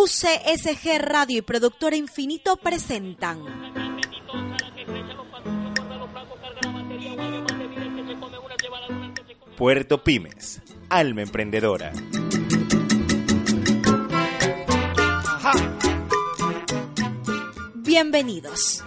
UCSG Radio y Productora Infinito presentan Puerto Pymes, alma emprendedora. Bienvenidos.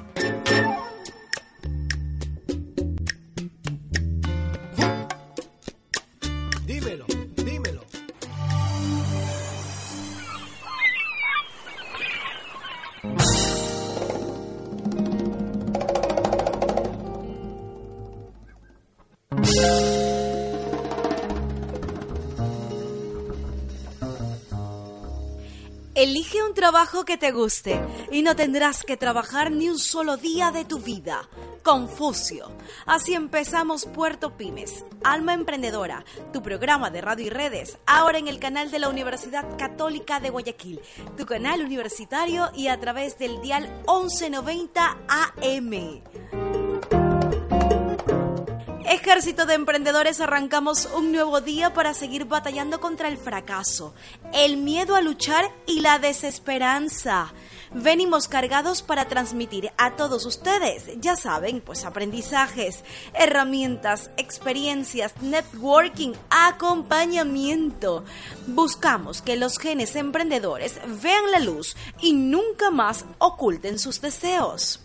Elige un trabajo que te guste y no tendrás que trabajar ni un solo día de tu vida. Confucio. Así empezamos Puerto Pymes, Alma Emprendedora, tu programa de radio y redes, ahora en el canal de la Universidad Católica de Guayaquil, tu canal universitario y a través del dial 1190 AM. Ejército de emprendedores arrancamos un nuevo día para seguir batallando contra el fracaso, el miedo a luchar y la desesperanza. Venimos cargados para transmitir a todos ustedes, ya saben, pues aprendizajes, herramientas, experiencias, networking, acompañamiento. Buscamos que los genes emprendedores vean la luz y nunca más oculten sus deseos.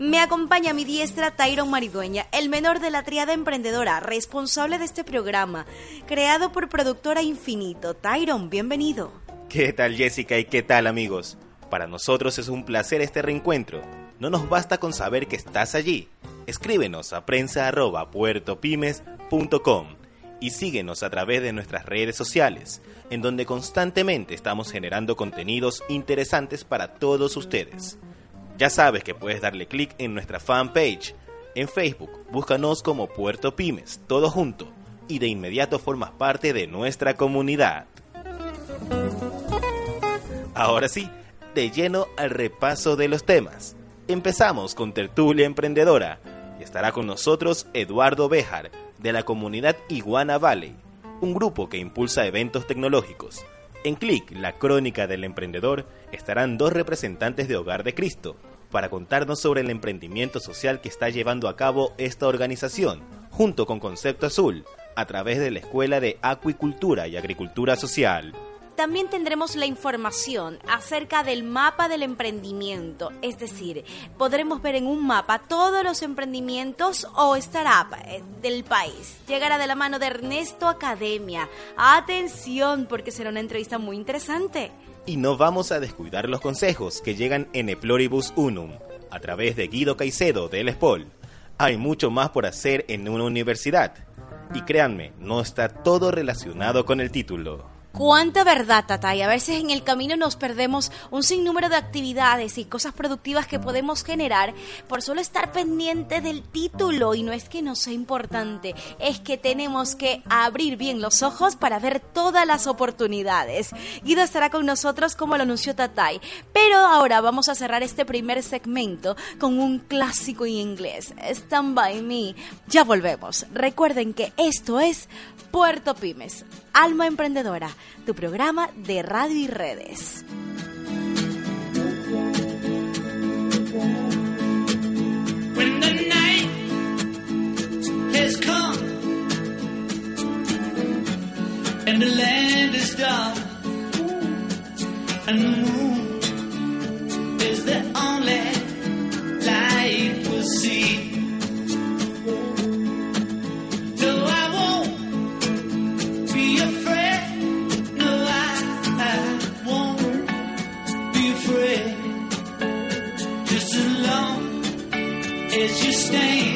Me acompaña mi diestra Tyron Maridueña, el menor de la triada emprendedora, responsable de este programa, creado por Productora Infinito. Tyron, bienvenido. ¿Qué tal Jessica y qué tal amigos? Para nosotros es un placer este reencuentro. No nos basta con saber que estás allí. Escríbenos a prensa@puertopymes.com y síguenos a través de nuestras redes sociales, en donde constantemente estamos generando contenidos interesantes para todos ustedes. Ya sabes que puedes darle clic en nuestra fanpage. En Facebook, búscanos como Puerto Pymes, todo junto, y de inmediato formas parte de nuestra comunidad. Ahora sí, de lleno al repaso de los temas. Empezamos con Tertulia Emprendedora y estará con nosotros Eduardo Béjar, de la comunidad Iguana Valley, un grupo que impulsa eventos tecnológicos. En Click, la crónica del emprendedor, estarán dos representantes de Hogar de Cristo para contarnos sobre el emprendimiento social que está llevando a cabo esta organización, junto con Concepto Azul, a través de la Escuela de Acuicultura y Agricultura Social. También tendremos la información acerca del mapa del emprendimiento, es decir, podremos ver en un mapa todos los emprendimientos o startup eh, del país. Llegará de la mano de Ernesto Academia. Atención, porque será una entrevista muy interesante. Y no vamos a descuidar los consejos que llegan en Eploribus Unum, a través de Guido Caicedo del SPOL. Hay mucho más por hacer en una universidad. Y créanme, no está todo relacionado con el título. Cuánta verdad, Tatay. A veces en el camino nos perdemos un sinnúmero de actividades y cosas productivas que podemos generar por solo estar pendiente del título. Y no es que no sea importante, es que tenemos que abrir bien los ojos para ver todas las oportunidades. Guido estará con nosotros como lo anunció Tatay. Pero ahora vamos a cerrar este primer segmento con un clásico en inglés. Stand by me. Ya volvemos. Recuerden que esto es Puerto Pymes, Alma Emprendedora, tu programa de radio y redes. When the night has come and the land is dark and the moon is the only light we'll see. stay.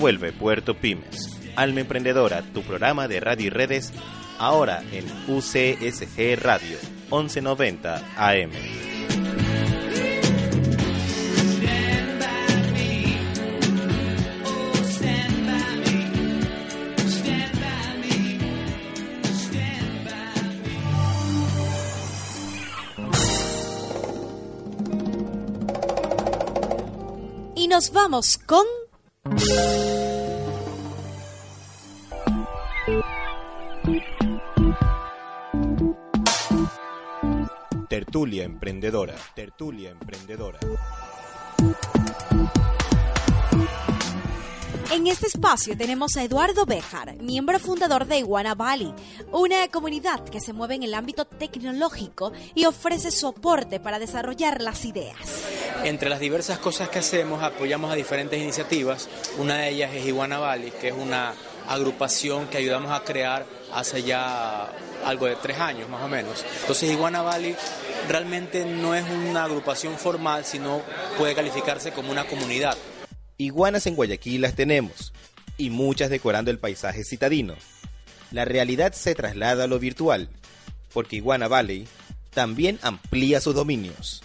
Vuelve Puerto Pymes, Alma Emprendedora, tu programa de radio y redes, ahora en UCSG Radio, 1190 AM. Y nos vamos con... Tertulia Emprendedora, Tertulia Emprendedora. En este espacio tenemos a Eduardo Bejar, miembro fundador de Iguana Valley, una comunidad que se mueve en el ámbito tecnológico y ofrece soporte para desarrollar las ideas. Entre las diversas cosas que hacemos, apoyamos a diferentes iniciativas. Una de ellas es Iguana Valley, que es una agrupación que ayudamos a crear hace ya algo de tres años más o menos. Entonces Iguana Valley realmente no es una agrupación formal, sino puede calificarse como una comunidad. Iguanas en Guayaquil las tenemos, y muchas decorando el paisaje citadino. La realidad se traslada a lo virtual, porque Iguana Valley también amplía sus dominios.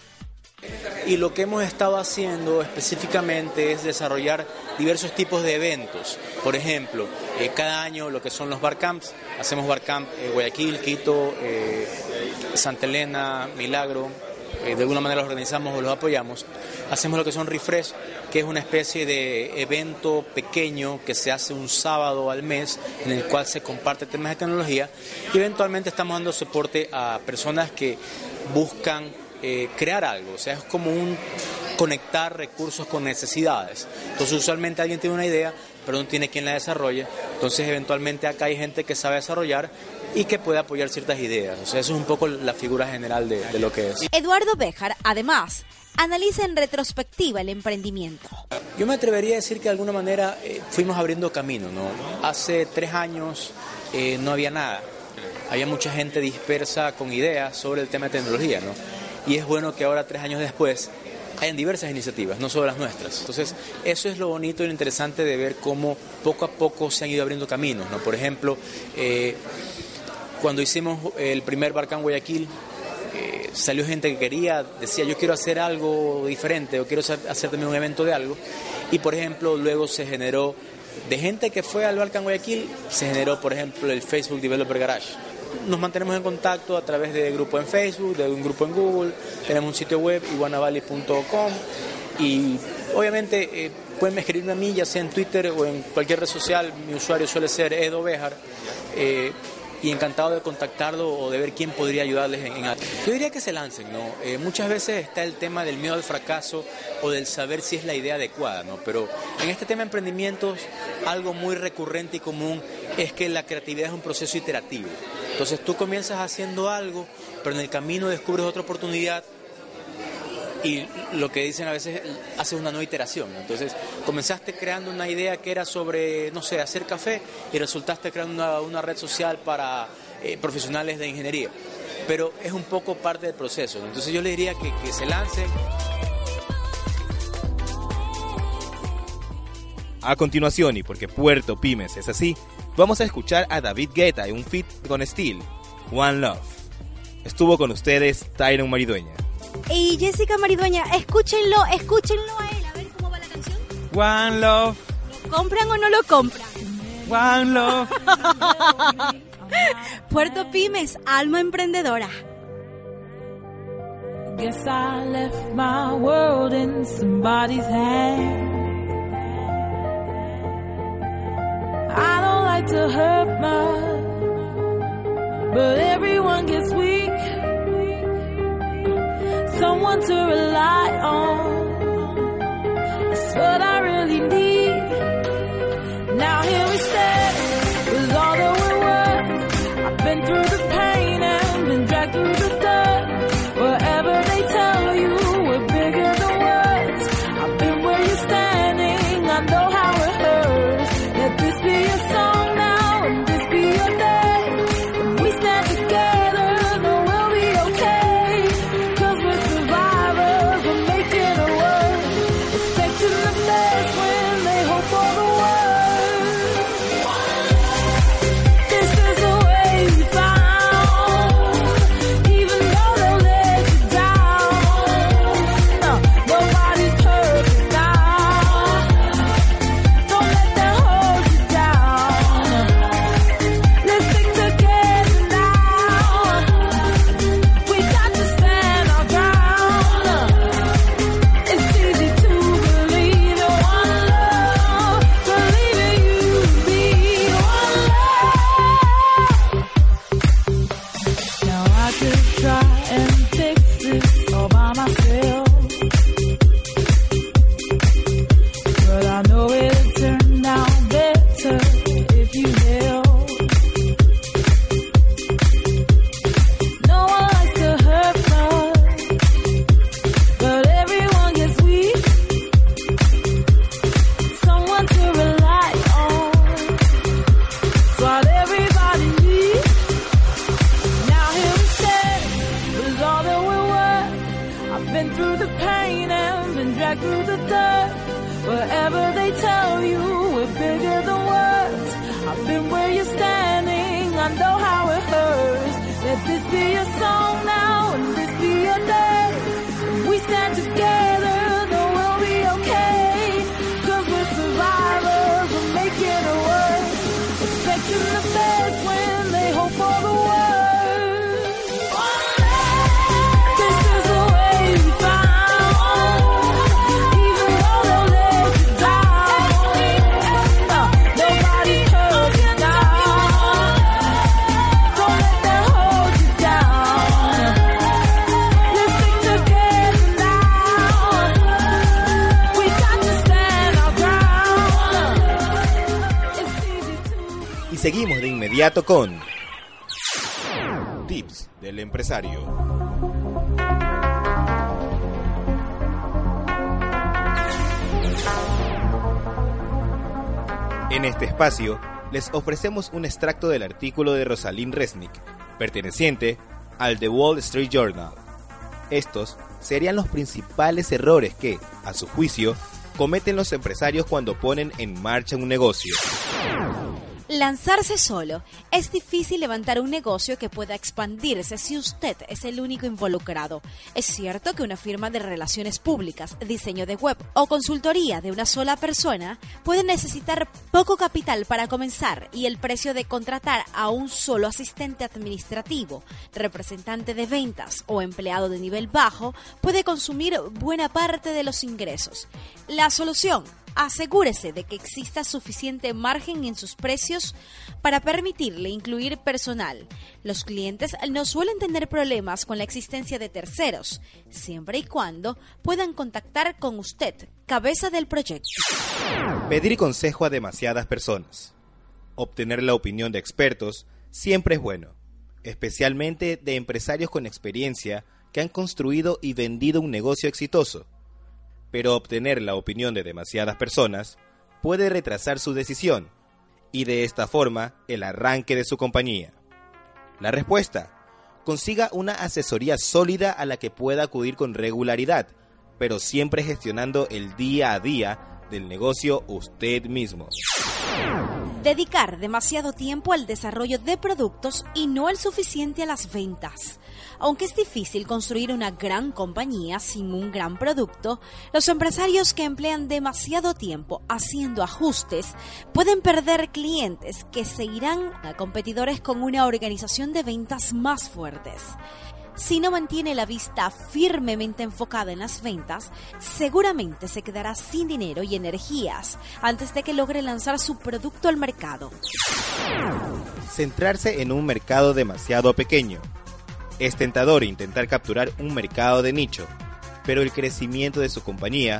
Y lo que hemos estado haciendo específicamente es desarrollar diversos tipos de eventos. Por ejemplo, eh, cada año lo que son los barcamps, hacemos barcamp eh, Guayaquil, Quito, eh, Santa Elena, Milagro, eh, de alguna manera los organizamos o los apoyamos. Hacemos lo que son refresh, que es una especie de evento pequeño que se hace un sábado al mes en el cual se comparte temas de tecnología y eventualmente estamos dando soporte a personas que buscan eh, crear algo, o sea, es como un conectar recursos con necesidades. Entonces, usualmente alguien tiene una idea, pero no tiene quien la desarrolle. Entonces, eventualmente acá hay gente que sabe desarrollar y que puede apoyar ciertas ideas. O sea, eso es un poco la figura general de, de lo que es. Eduardo Bejar, además, analiza en retrospectiva el emprendimiento. Yo me atrevería a decir que de alguna manera eh, fuimos abriendo camino, ¿no? Hace tres años eh, no había nada. Había mucha gente dispersa con ideas sobre el tema de tecnología, ¿no? Y es bueno que ahora, tres años después, hayan diversas iniciativas, no solo las nuestras. Entonces, eso es lo bonito y lo interesante de ver cómo poco a poco se han ido abriendo caminos, ¿no? Por ejemplo, eh, cuando hicimos el primer Barcán Guayaquil, eh, salió gente que quería, decía yo quiero hacer algo diferente o quiero hacer también un evento de algo. Y por ejemplo, luego se generó, de gente que fue al Barcán Guayaquil, se generó por ejemplo el Facebook Developer Garage. Nos mantenemos en contacto a través de grupo en Facebook, de un grupo en Google, tenemos un sitio web, iguanavalley.com y obviamente eh, pueden escribirme a mí, ya sea en Twitter o en cualquier red social, mi usuario suele ser Edo Bejar. Eh, y encantado de contactarlo o de ver quién podría ayudarles en algo. Yo diría que se lancen, ¿no? Eh, muchas veces está el tema del miedo al fracaso o del saber si es la idea adecuada, ¿no? Pero en este tema de emprendimientos, algo muy recurrente y común es que la creatividad es un proceso iterativo. Entonces tú comienzas haciendo algo, pero en el camino descubres otra oportunidad y lo que dicen a veces hace una nueva iteración. Entonces, comenzaste creando una idea que era sobre, no sé, hacer café y resultaste creando una, red social para eh, profesionales de ingeniería. Pero es un poco parte del proceso. Entonces, yo le diría que, que se lancen. A continuación, y porque Puerto Pymes es así, vamos a escuchar a David Guetta en un feat con Steel, One Love. Estuvo con ustedes Tyron Maridueña. Y Jessica Maridueña, escúchenlo, escúchenlo a él, a ver cómo va la canción. One love, ¿Lo compran o no lo compran? one love. Puerto Pymes, alma emprendedora. Guess I left my world in somebody's hands. I don't like to hurt much, but everyone gets weak. Someone to rely on. That's what I really need. Con Tips del empresario. En este espacio les ofrecemos un extracto del artículo de Rosalind Resnick, perteneciente al The Wall Street Journal. Estos serían los principales errores que, a su juicio, cometen los empresarios cuando ponen en marcha un negocio. Lanzarse solo. Es difícil levantar un negocio que pueda expandirse si usted es el único involucrado. Es cierto que una firma de relaciones públicas, diseño de web o consultoría de una sola persona puede necesitar poco capital para comenzar y el precio de contratar a un solo asistente administrativo, representante de ventas o empleado de nivel bajo puede consumir buena parte de los ingresos. La solución asegúrese de que exista suficiente margen en sus precios para permitirle incluir personal. Los clientes no suelen tener problemas con la existencia de terceros, siempre y cuando puedan contactar con usted, cabeza del proyecto. Pedir consejo a demasiadas personas. Obtener la opinión de expertos siempre es bueno, especialmente de empresarios con experiencia que han construido y vendido un negocio exitoso. Pero obtener la opinión de demasiadas personas puede retrasar su decisión y de esta forma el arranque de su compañía. La respuesta, consiga una asesoría sólida a la que pueda acudir con regularidad, pero siempre gestionando el día a día del negocio usted mismo. Dedicar demasiado tiempo al desarrollo de productos y no el suficiente a las ventas. Aunque es difícil construir una gran compañía sin un gran producto, los empresarios que emplean demasiado tiempo haciendo ajustes pueden perder clientes que seguirán a competidores con una organización de ventas más fuertes. Si no mantiene la vista firmemente enfocada en las ventas, seguramente se quedará sin dinero y energías antes de que logre lanzar su producto al mercado. Centrarse en un mercado demasiado pequeño. Es tentador intentar capturar un mercado de nicho, pero el crecimiento de su compañía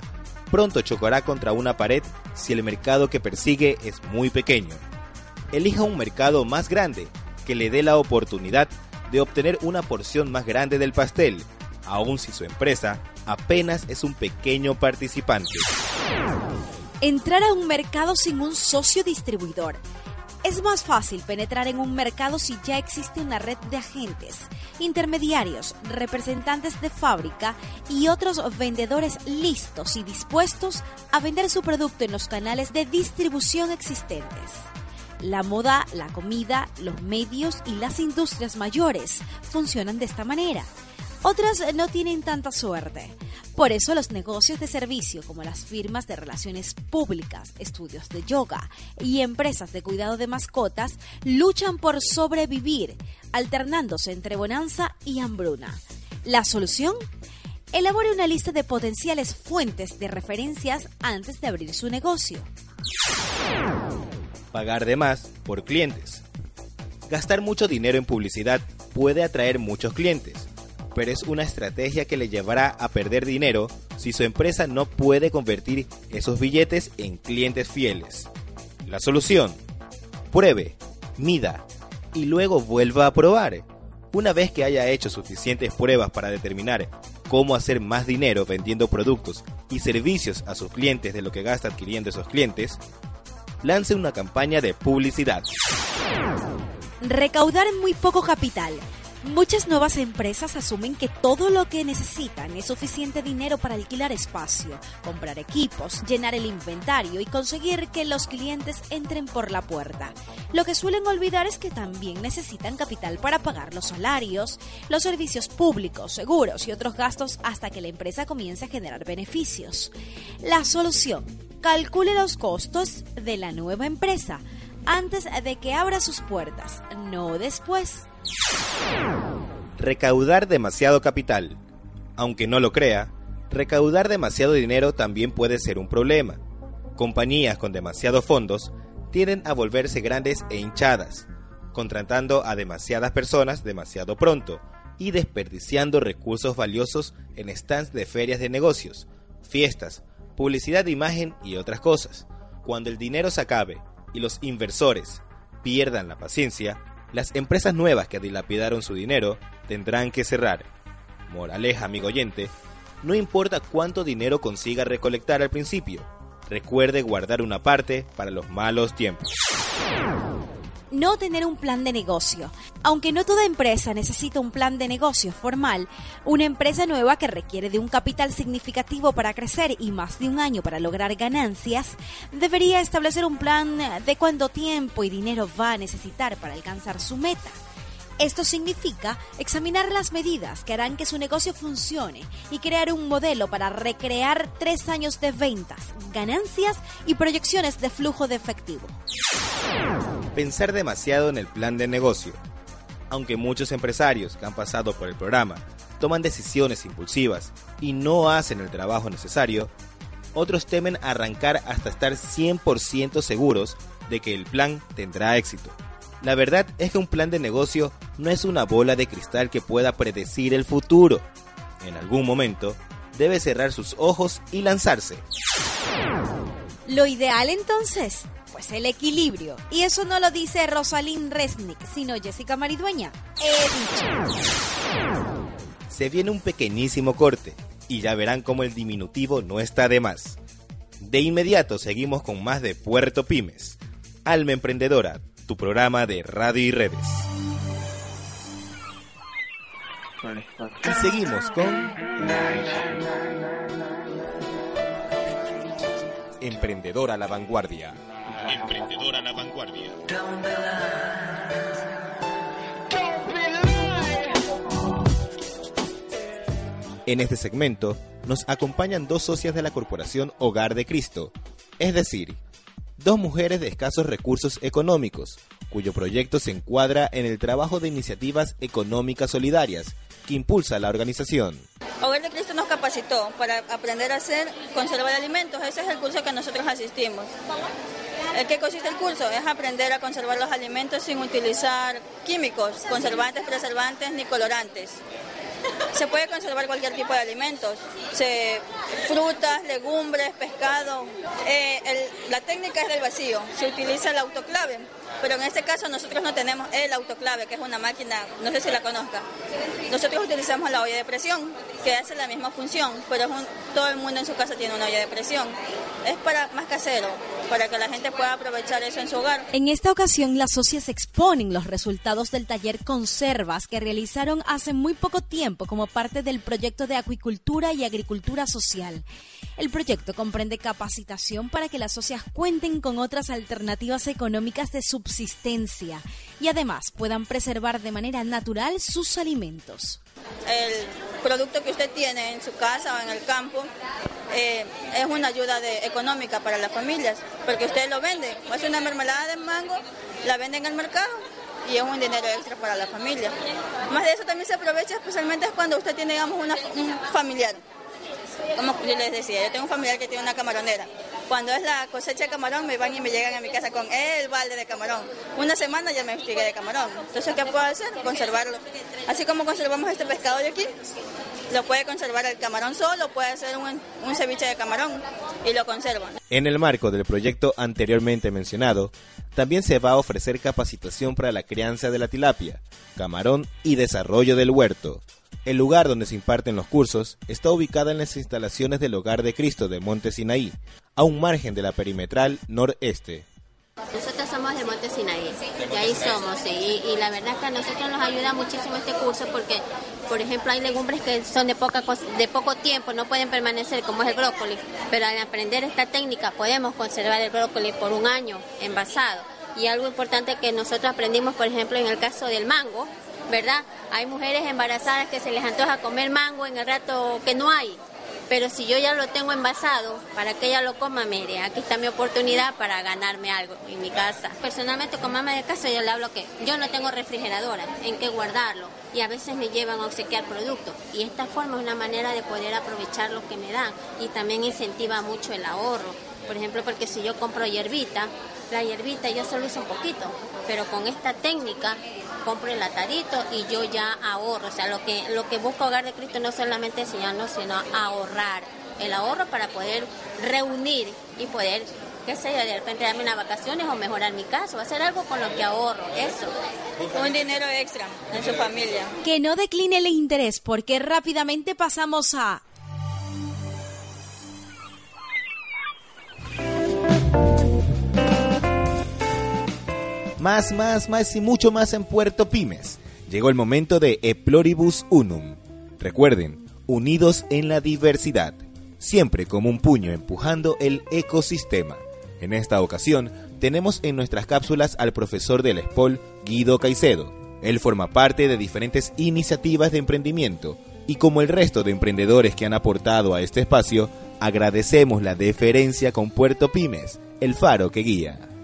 pronto chocará contra una pared si el mercado que persigue es muy pequeño. Elija un mercado más grande que le dé la oportunidad de obtener una porción más grande del pastel, aun si su empresa apenas es un pequeño participante. Entrar a un mercado sin un socio distribuidor. Es más fácil penetrar en un mercado si ya existe una red de agentes, intermediarios, representantes de fábrica y otros vendedores listos y dispuestos a vender su producto en los canales de distribución existentes. La moda, la comida, los medios y las industrias mayores funcionan de esta manera. Otras no tienen tanta suerte. Por eso los negocios de servicio como las firmas de relaciones públicas, estudios de yoga y empresas de cuidado de mascotas luchan por sobrevivir, alternándose entre bonanza y hambruna. La solución elabore una lista de potenciales fuentes de referencias antes de abrir su negocio. Pagar de más por clientes. Gastar mucho dinero en publicidad puede atraer muchos clientes, pero es una estrategia que le llevará a perder dinero si su empresa no puede convertir esos billetes en clientes fieles. La solución. Pruebe, mida y luego vuelva a probar. Una vez que haya hecho suficientes pruebas para determinar cómo hacer más dinero vendiendo productos y servicios a sus clientes de lo que gasta adquiriendo esos clientes, lance una campaña de publicidad. Recaudar muy poco capital. Muchas nuevas empresas asumen que todo lo que necesitan es suficiente dinero para alquilar espacio, comprar equipos, llenar el inventario y conseguir que los clientes entren por la puerta. Lo que suelen olvidar es que también necesitan capital para pagar los salarios, los servicios públicos, seguros y otros gastos hasta que la empresa comience a generar beneficios. La solución, calcule los costos de la nueva empresa antes de que abra sus puertas, no después. Recaudar demasiado capital. Aunque no lo crea, recaudar demasiado dinero también puede ser un problema. Compañías con demasiados fondos tienden a volverse grandes e hinchadas, contratando a demasiadas personas demasiado pronto y desperdiciando recursos valiosos en stands de ferias de negocios, fiestas, publicidad de imagen y otras cosas. Cuando el dinero se acabe y los inversores pierdan la paciencia, las empresas nuevas que dilapidaron su dinero tendrán que cerrar. Moraleja, amigo oyente, no importa cuánto dinero consiga recolectar al principio, recuerde guardar una parte para los malos tiempos. No tener un plan de negocio. Aunque no toda empresa necesita un plan de negocio formal, una empresa nueva que requiere de un capital significativo para crecer y más de un año para lograr ganancias, debería establecer un plan de cuánto tiempo y dinero va a necesitar para alcanzar su meta. Esto significa examinar las medidas que harán que su negocio funcione y crear un modelo para recrear tres años de ventas, ganancias y proyecciones de flujo de efectivo. Pensar demasiado en el plan de negocio. Aunque muchos empresarios que han pasado por el programa toman decisiones impulsivas y no hacen el trabajo necesario, otros temen arrancar hasta estar 100% seguros de que el plan tendrá éxito. La verdad es que un plan de negocio no es una bola de cristal que pueda predecir el futuro. En algún momento, debe cerrar sus ojos y lanzarse. Lo ideal entonces, pues el equilibrio. Y eso no lo dice Rosalind Resnick, sino Jessica Maridueña. He dicho. Se viene un pequeñísimo corte y ya verán cómo el diminutivo no está de más. De inmediato seguimos con más de Puerto Pymes. Alma Emprendedora, tu programa de radio y redes. Y seguimos con Emprendedora a la vanguardia. Emprendedora a la vanguardia. En este segmento nos acompañan dos socias de la corporación Hogar de Cristo, es decir, dos mujeres de escasos recursos económicos, cuyo proyecto se encuadra en el trabajo de iniciativas económicas solidarias que impulsa la organización. Hogar de Cristo nos capacitó para aprender a hacer, conservar alimentos. Ese es el curso que nosotros asistimos. ¿En qué consiste el curso? Es aprender a conservar los alimentos sin utilizar químicos, conservantes, preservantes ni colorantes. Se puede conservar cualquier tipo de alimentos, frutas, legumbres, pescado. Eh, la técnica es del vacío, se utiliza el autoclave, pero en este caso nosotros no tenemos el autoclave, que es una máquina, no sé si la conozca. Nosotros utilizamos la olla de presión, que hace la misma función, pero todo el mundo en su casa tiene una olla de presión. Es para más casero, para que la gente pueda aprovechar eso en su hogar. En esta ocasión, las socias exponen los resultados del taller Conservas que realizaron hace muy poco tiempo como parte del proyecto de acuicultura y agricultura social. El proyecto comprende capacitación para que las socias cuenten con otras alternativas económicas de subsistencia y además puedan preservar de manera natural sus alimentos. El producto que usted tiene en su casa o en el campo eh, es una ayuda económica para las familias, porque usted lo vende. Hace una mermelada de mango, la vende en el mercado y es un dinero extra para la familia. Más de eso también se aprovecha especialmente cuando usted tiene, digamos, un familiar. Como les decía, yo tengo un familiar que tiene una camaronera. Cuando es la cosecha de camarón, me van y me llegan a mi casa con el balde de camarón. Una semana ya me estigué de camarón. Entonces, ¿qué puedo hacer? Conservarlo. Así como conservamos este pescado de aquí, lo puede conservar el camarón solo, puede hacer un, un ceviche de camarón y lo conserva. En el marco del proyecto anteriormente mencionado, también se va a ofrecer capacitación para la crianza de la tilapia, camarón y desarrollo del huerto. El lugar donde se imparten los cursos está ubicado en las instalaciones del Hogar de Cristo de Monte Sinaí, a un margen de la perimetral noreste. Nosotros somos de Monte Sinaí, de ahí somos, y, la verdad es que a nosotros nos ayuda muchísimo este curso porque, por ejemplo, hay legumbres que son de, poca, de poco tiempo, no pueden permanecer, como es el brócoli, pero al aprender esta técnica podemos conservar el brócoli por un año envasado. Y algo importante que nosotros aprendimos, por ejemplo, en el caso del mango, ¿verdad? Hay mujeres embarazadas que se les antoja comer mango en el rato que no hay. Pero si yo ya lo tengo envasado, para que ella lo coma, mire, aquí está mi oportunidad para ganarme algo en mi casa. Personalmente con mamá de casa yo le hablo que yo no tengo refrigeradora en qué guardarlo y a veces me llevan a obsequiar productos. Y esta forma es una manera de poder aprovechar lo que me dan y también incentiva mucho el ahorro. Por ejemplo, porque si yo compro hierbita, la hierbita yo solo uso un poquito, pero con esta técnica compro el atadito y yo ya ahorro. O sea, lo que, lo que busca Hogar de Cristo no solamente enseñarnos, sino ahorrar. El ahorro para poder reunir y poder, qué sé yo, de repente darme unas vacaciones o mejorar mi casa o hacer algo con lo que ahorro. Eso. Un dinero extra en su familia. Que no decline el interés porque rápidamente pasamos a... Más, más, más y mucho más en Puerto Pymes. Llegó el momento de E Pluribus Unum. Recuerden, unidos en la diversidad, siempre como un puño empujando el ecosistema. En esta ocasión, tenemos en nuestras cápsulas al profesor del SPOL, Guido Caicedo. Él forma parte de diferentes iniciativas de emprendimiento y como el resto de emprendedores que han aportado a este espacio, agradecemos la deferencia con Puerto Pymes, el faro que guía.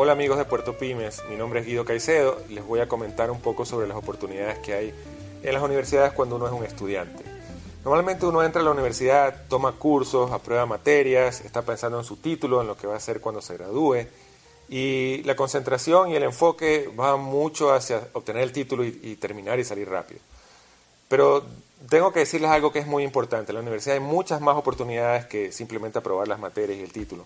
Hola amigos de Puerto Pymes, mi nombre es Guido Caicedo y les voy a comentar un poco sobre las oportunidades que hay en las universidades cuando uno es un estudiante. Normalmente uno entra a la universidad, toma cursos, aprueba materias, está pensando en su título, en lo que va a hacer cuando se gradúe y la concentración y el enfoque va mucho hacia obtener el título y, y terminar y salir rápido. Pero tengo que decirles algo que es muy importante. En la universidad hay muchas más oportunidades que simplemente aprobar las materias y el título.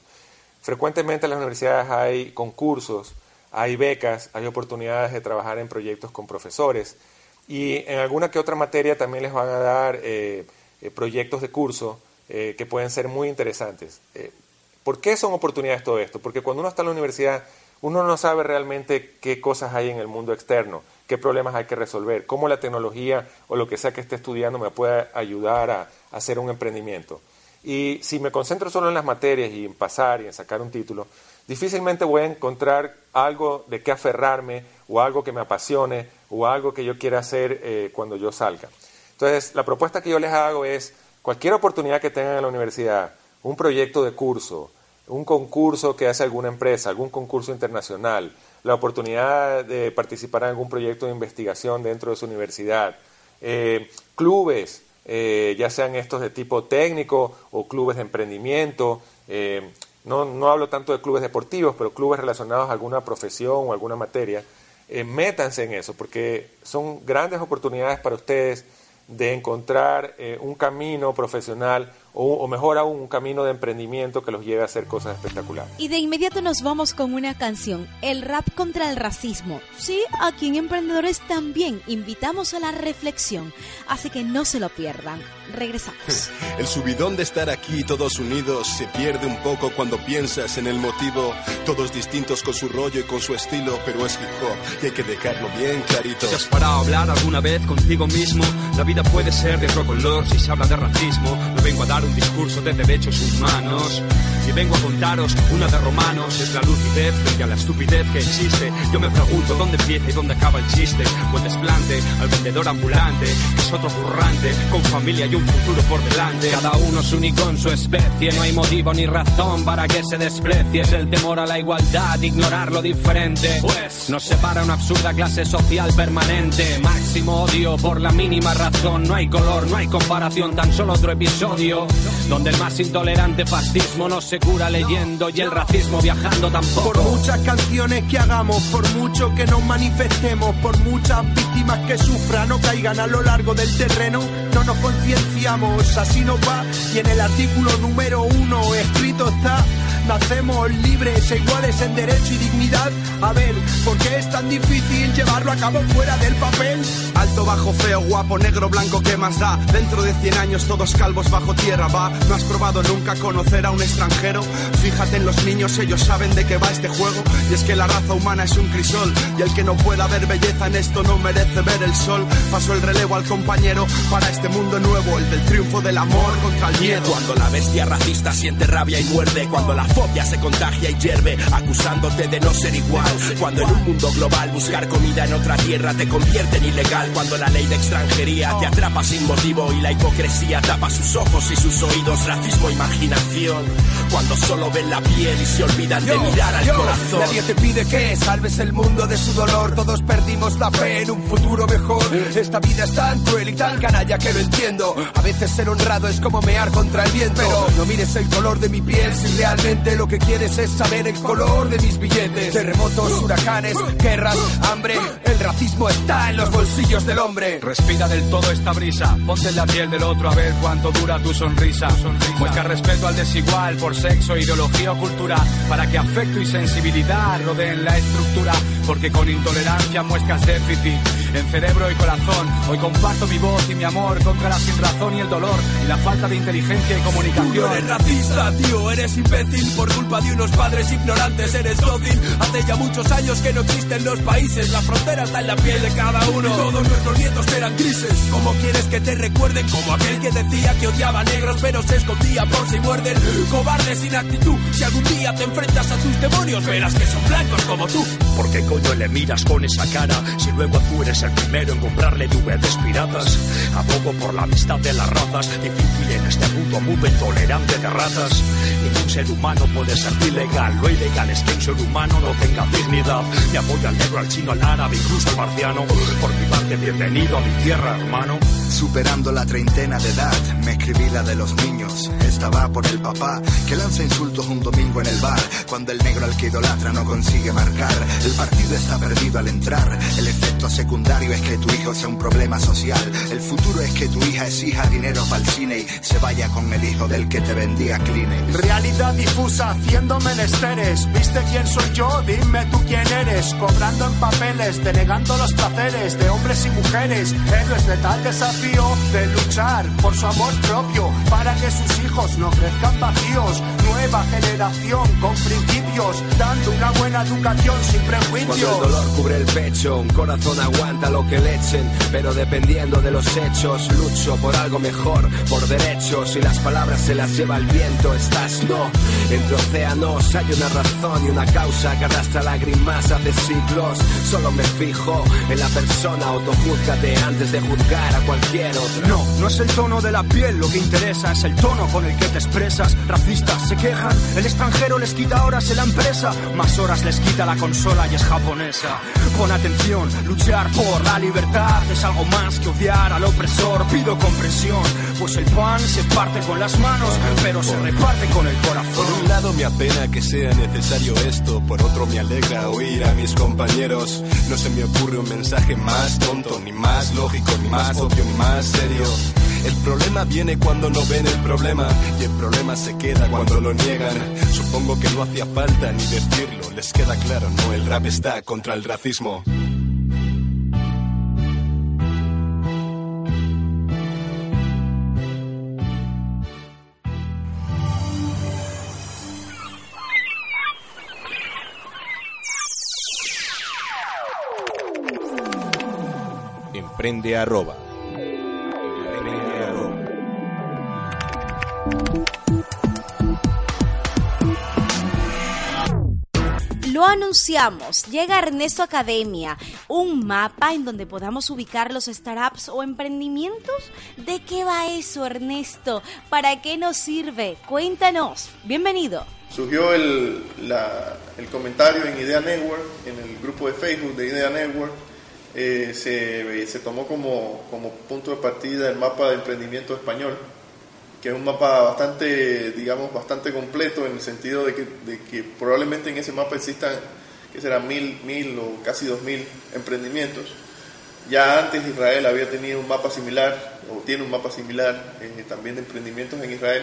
Frecuentemente en las universidades hay concursos, hay becas, hay oportunidades de trabajar en proyectos con profesores y en alguna que otra materia también les van a dar eh, eh, proyectos de curso eh, que pueden ser muy interesantes. ¿Por qué son oportunidades todo esto? Porque cuando uno está en la universidad, uno no sabe realmente qué cosas hay en el mundo externo, qué problemas hay que resolver, cómo la tecnología o lo que sea que esté estudiando me puede ayudar a hacer un emprendimiento. Y si me concentro solo en las materias y en pasar y en sacar un título, difícilmente voy a encontrar algo de qué aferrarme o algo que me apasione o algo que yo quiera hacer eh, cuando yo salga. Entonces, la propuesta que yo les hago es cualquier oportunidad que tengan en la universidad, un proyecto de curso, un concurso que hace alguna empresa, algún concurso internacional, la oportunidad de participar en algún proyecto de investigación dentro de su universidad, eh, clubes, eh, ya sean estos de tipo técnico o clubes de emprendimiento. eh, no, no hablo tanto de clubes deportivos, pero clubes relacionados a alguna profesión o alguna materia. eh, métanse en eso, porque son grandes oportunidades para ustedes de encontrar eh, un camino profesional o, o mejor aún un camino de emprendimiento que los lleve a hacer cosas espectaculares. Y de inmediato nos vamos con una canción, el rap contra el racismo. Sí, aquí en Emprendedores también invitamos a la reflexión, así que no se lo pierdan. Regresamos. El subidón de estar aquí todos unidos se pierde un poco cuando piensas en el motivo. Todos distintos con su rollo y con su estilo, pero es hip hop y hay que dejarlo bien clarito. ¿Te has parado a hablar alguna vez contigo mismo? La vida puede ser de otro color si se habla de racismo. No vengo a dar un discurso de derechos humanos. Y vengo a contaros una de romanos. Es la lucidez frente a la estupidez que existe. Yo me pregunto dónde empieza y dónde acaba el chiste. O el desplante al vendedor ambulante, que es otro currante, con familia y un futuro por delante. Cada uno es único en su especie, no hay motivo ni razón para que se desprecie. Es el temor a la igualdad, ignorar lo diferente. Pues nos separa una absurda clase social permanente. Máximo odio por la mínima razón. No hay color, no hay comparación, tan solo otro episodio. Donde el más intolerante fascismo no se cura leyendo y el racismo viajando tampoco. Por muchas canciones que hagamos, por mucho que nos manifestemos, por muchas víctimas que sufran o caigan a lo largo del terreno, no nos concienciamos, así nos va. Y en el artículo número uno escrito está, Nacemos libres e iguales en derecho y dignidad. A ver, ¿por qué es tan difícil llevarlo a cabo fuera del papel? Alto, bajo, feo, guapo, negro, blanco, ¿qué más da? Dentro de 100 años todos calvos bajo tierra, va. ¿No has probado nunca conocer a un extranjero? Fíjate en los niños, ellos saben de qué va este juego. Y es que la raza humana es un crisol. Y el que no pueda ver belleza en esto no merece ver el sol. Paso el relevo al compañero para este mundo nuevo, el del triunfo del amor contra el miedo. Cuando la bestia racista siente rabia y muerde, cuando la fobia se contagia y hierve, acusándote de no ser igual. Cuando en un mundo global buscar comida en otra tierra te convierte en ilegal. Cuando la ley de extranjería te atrapa sin motivo y la hipocresía tapa sus ojos y sus oídos, racismo, imaginación. Cuando solo ven la piel y se olvidan de mirar al yo, corazón. Nadie te pide que salves el mundo de su dolor. Todos perdimos la fe en un futuro mejor. Esta vida es tan cruel y tan canalla que lo entiendo. A veces ser honrado es como mear contra el viento. Pero no mires el color de mi piel si realmente lo que quieres es saber el color de mis billetes. Terremotos, huracanes, guerras, hambre. El racismo está en los bolsillos del hombre. Respira del todo esta brisa, ponte en la piel del otro a ver cuánto dura tu sonrisa. Muestra respeto al desigual por sexo, ideología o cultura, para que afecto y sensibilidad rodeen la estructura, porque con intolerancia muestras déficit en cerebro y corazón. Hoy comparto mi voz y mi amor contra la sinrazón y el dolor y la falta de inteligencia y Tú no comunicación. eres racista, tío, eres imbécil por culpa de unos padres ignorantes, eres dócil. Hace ya muchos años que no existen los países, la frontera está en la piel de cada uno. Todos nuestros nietos eran grises. ¿Cómo quieres que te recuerden? Como aquel que decía que odiaba negros, pero se escondía por si muerden. Cobarde sin actitud, si algún día te enfrentas a tus demonios, verás que son blancos como tú. ¿Por qué coño le miras con esa cara si luego tú eres el primero en comprarle DVDs piratas? Abogo por la amistad de las razas, difícil en este mundo intolerante de ratas. Ningún ser humano puede ser ilegal, lo ilegal es que un ser humano no tenga dignidad. Me apoyo al negro, al chino, al árabe, incluso al marciano. Por mi parte, bienvenido a mi tierra, hermano. Superando la treintena de edad, me escribí la de los niños. Esta va por el papá que lanza insultos un domingo en el bar. Cuando el negro al que idolatra no consigue marcar, el partido está perdido al entrar. El efecto secundario es que tu hijo sea un problema social. El futuro es que tu hija exija dinero para el cine y se vaya con el hijo del que te vendía Kleenex. Realidad difusa haciendo menesteres. ¿Viste quién soy yo? Dime tú quién eres. Cobrando en papeles, denegando los placeres de hombres y mujeres. Héroes de tal desafío de luchar por su amor propio para que sus hijos no crezcan vacíos. Nueva generación con principios, dando una buena educación sin Cuando prejuicios. el dolor cubre el pecho, un corazón aguanta lo que le echen, pero dependiendo de los hechos, lucho por algo mejor, por derechos y las palabras se las lleva el viento. Estás no, entre océanos hay una razón y una causa que arrastra lágrimas hace siglos. Solo me fijo en la persona, autojúzgate antes de juzgar a cualquier otro. No, no es el tono de la piel lo que interesa, es el tono con el que te expresas. Racistas se quejan, el extranjero les quita horas en la empresa, más horas les quita la consola y es japonesa. Pon atención, luchar por la libertad es algo más que odiar al opresor. Pido comprensión, pues el pan se parte con las manos, pero se reparte con el corazón. Por un lado me apena que sea necesario esto, por otro me alegra oír a mis compañeros. No se me ocurre un mensaje más tonto, ni más lógico, ni más obvio, ni más serio. El problema viene cuando no ven el problema y el problema se queda cuando lo niegan. Supongo que no hacía falta ni decirlo, les queda claro, no, el rap está contra el racismo. Emprende arroba. Lo anunciamos, llega Ernesto Academia, un mapa en donde podamos ubicar los startups o emprendimientos. ¿De qué va eso, Ernesto? ¿Para qué nos sirve? Cuéntanos. Bienvenido. Surgió el, la- el comentario en Idea Network, en el grupo de Facebook de Idea Network. Eh, se, se tomó como, como punto de partida el mapa de emprendimiento español, que es un mapa bastante, digamos, bastante completo en el sentido de que, de que probablemente en ese mapa existan, que serán mil, mil o casi dos mil emprendimientos. Ya antes Israel había tenido un mapa similar, o tiene un mapa similar eh, también de emprendimientos en Israel,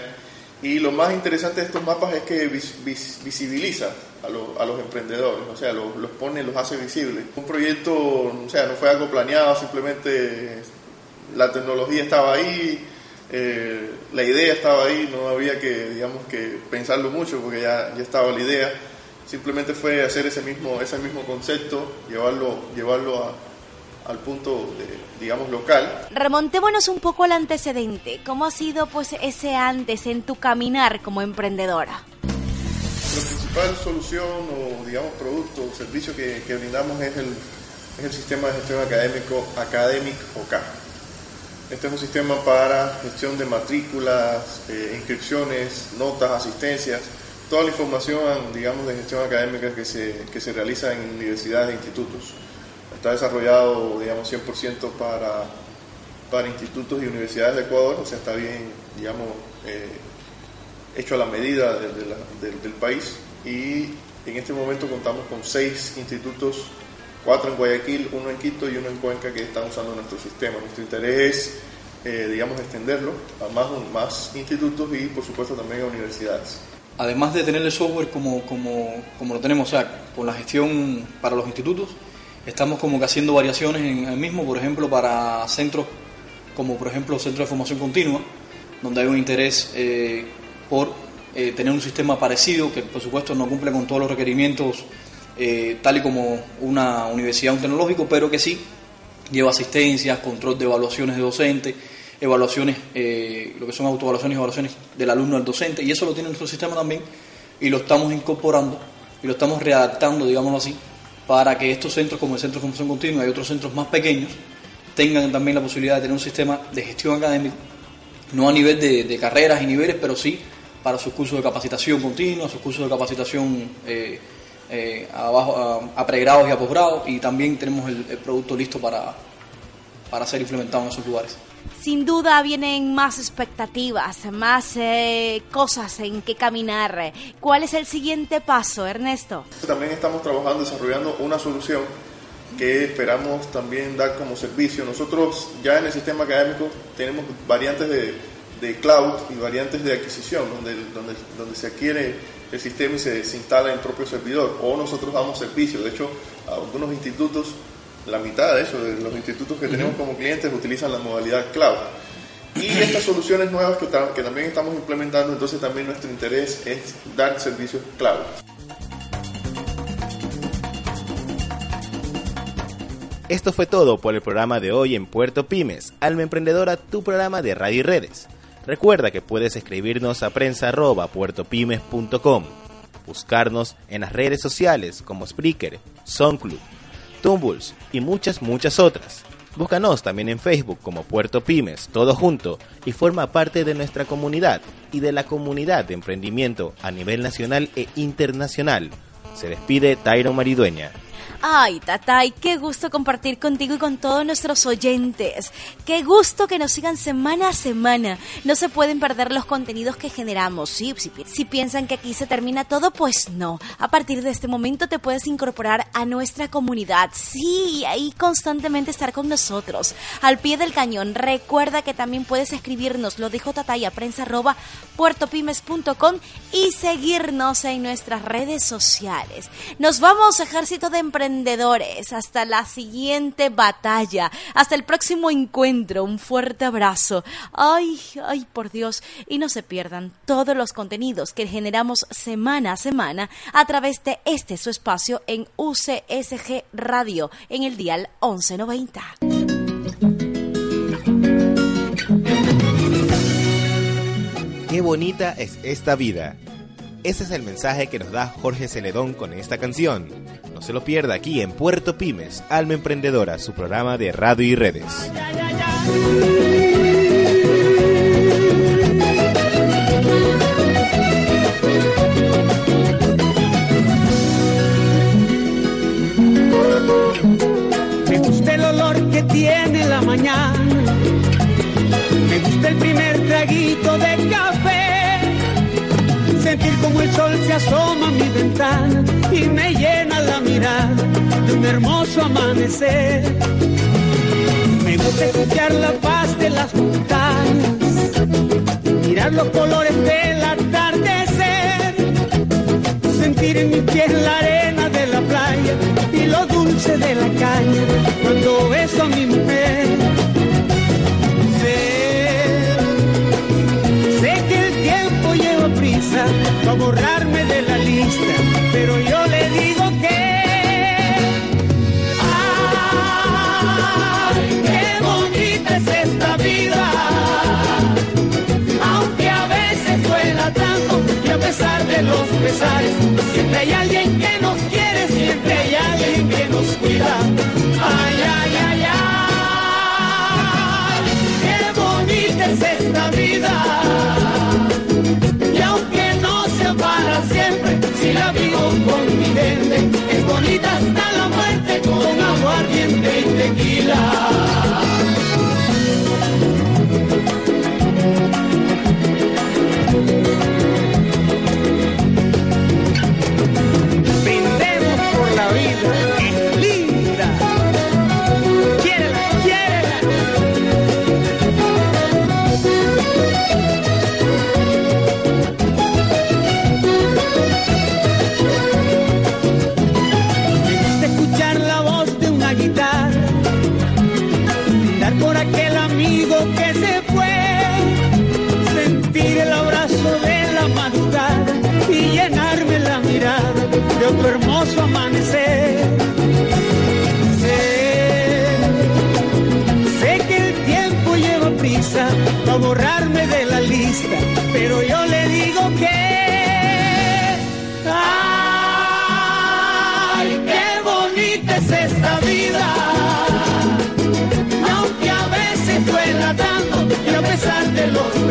Y lo más interesante de estos mapas es que vis- vis- visibiliza a, los- emprendedores, o sea, los, los pone, los hace visibles. Un proyecto, o sea, no fue algo planeado, simplemente la tecnología estaba ahí, eh, la idea estaba ahí, no había que, digamos, que pensarlo mucho porque ya, ya estaba la idea. Simplemente fue hacer ese mismo, ese mismo concepto, llevarlo, llevarlo a- al punto, de, digamos, local Remontémonos un poco al antecedente. ¿Cómo ha sido pues ese antes en tu caminar como emprendedora? La principal solución o digamos producto o servicio que, que brindamos es el, es el sistema de gestión académico Academic OK. Este es un sistema para gestión de matrículas, eh, inscripciones, notas, asistencias, toda la información digamos de gestión académica que se, que se realiza en universidades e institutos. Está desarrollado digamos 100% para, para institutos y universidades de Ecuador, o sea está bien digamos eh, hecho a la medida de- del país y en este momento contamos con seis institutos, cuatro en Guayaquil, uno en Quito y uno en Cuenca que están usando nuestro sistema. Nuestro interés es, eh, digamos, extenderlo a más, más institutos y por supuesto también a universidades. además de tener el software como, como, como lo tenemos, o sea, con la gestión para los institutos, estamos como que haciendo variaciones en el mismo, por ejemplo, para centros como por ejemplo centros de formación continua, donde hay un interés eh, por eh, tener un sistema parecido, que por supuesto no cumple con todos los requerimientos eh, tal y como una universidad, un tecnológico, pero que sí lleva asistencias, control de evaluaciones de docentes, evaluaciones, eh, lo que son autoevaluaciones y evaluaciones del alumno al docente, y eso lo tiene nuestro sistema también, y lo estamos incorporando y lo estamos readaptando, digámoslo así, para que estos centros, como el Centro de Formación Continua y otros centros más pequeños, tengan también la posibilidad de tener un sistema de gestión académica, no a nivel de, carreras y niveles, pero sí para sus cursos de capacitación continua, sus cursos de capacitación eh, eh, a, pregrados y a posgrados, y también tenemos el producto listo para, para ser implementado en esos lugares. Sin duda vienen más expectativas, más eh, cosas en que caminar. ¿Cuál es el siguiente paso, Ernesto? También estamos trabajando, desarrollando una solución que esperamos también dar como servicio. Nosotros ya en el sistema académico tenemos variantes de, de cloud y variantes de adquisición, donde, donde, donde se adquiere el sistema y se, se instala en el propio servidor, o nosotros damos servicio. De hecho, algunos institutos, la mitad de eso, de los institutos que tenemos como clientes, utilizan la modalidad cloud. Y estas soluciones nuevas que, ta- que también estamos implementando, entonces también nuestro interés es dar servicios cloud. Esto fue todo por el programa de hoy en Puerto Pymes, Alma Emprendedora, tu programa de radio y redes. Recuerda que puedes escribirnos a prensa@puertopymes.com, buscarnos en las redes sociales como Spreaker, SoundCloud, Tumbles y muchas muchas otras. Búscanos también en Facebook como Puerto Pymes, todo junto, y forma parte de nuestra comunidad y de la comunidad de emprendimiento a nivel nacional e internacional. Se despide Tyron Maridueña. Ay, Tatay, qué gusto compartir contigo y con todos nuestros oyentes. Qué gusto que nos sigan semana a semana. No se pueden perder los contenidos que generamos. Si, si piensan que aquí se termina todo, pues no. A partir de este momento te puedes incorporar a nuestra comunidad. Sí, ahí constantemente estar con nosotros. Al pie del cañón. Recuerda que también puedes escribirnos, lo dijo Tatay, a prensa arroba puertopymes.com y seguirnos en nuestras redes sociales. Nos vamos, ejército de emprendedores. Hasta la siguiente batalla. Hasta el próximo encuentro. Un fuerte abrazo. Ay, ay, por Dios. Y no se pierdan todos los contenidos que generamos semana a semana a través de este su espacio en UCSG Radio en el dial 1190. Qué bonita es esta vida. Ese es el mensaje que nos da Jorge Celedón con esta canción. No se lo pierda aquí en Puerto Pymes, Alma Emprendedora, su programa de radio y redes.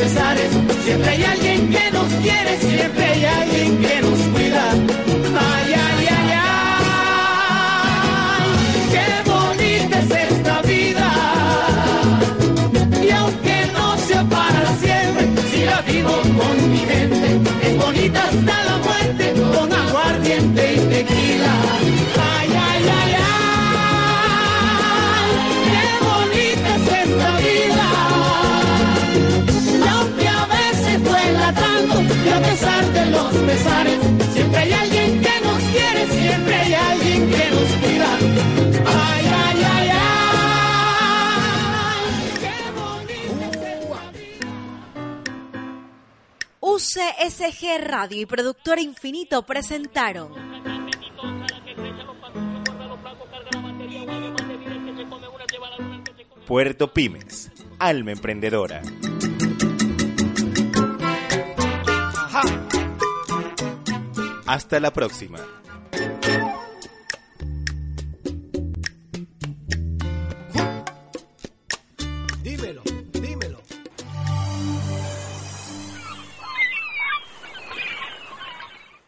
pesares. Siempre hay alguien que nos quiere, siempre. siempre hay alguien que nos quiere, siempre hay alguien que nos cuida. Ay, ay, ay, ay, qué bonita es la vida. UCSG Radio y Productor Infinito presentaron. Puerto Pymes, alma emprendedora. Hasta la próxima.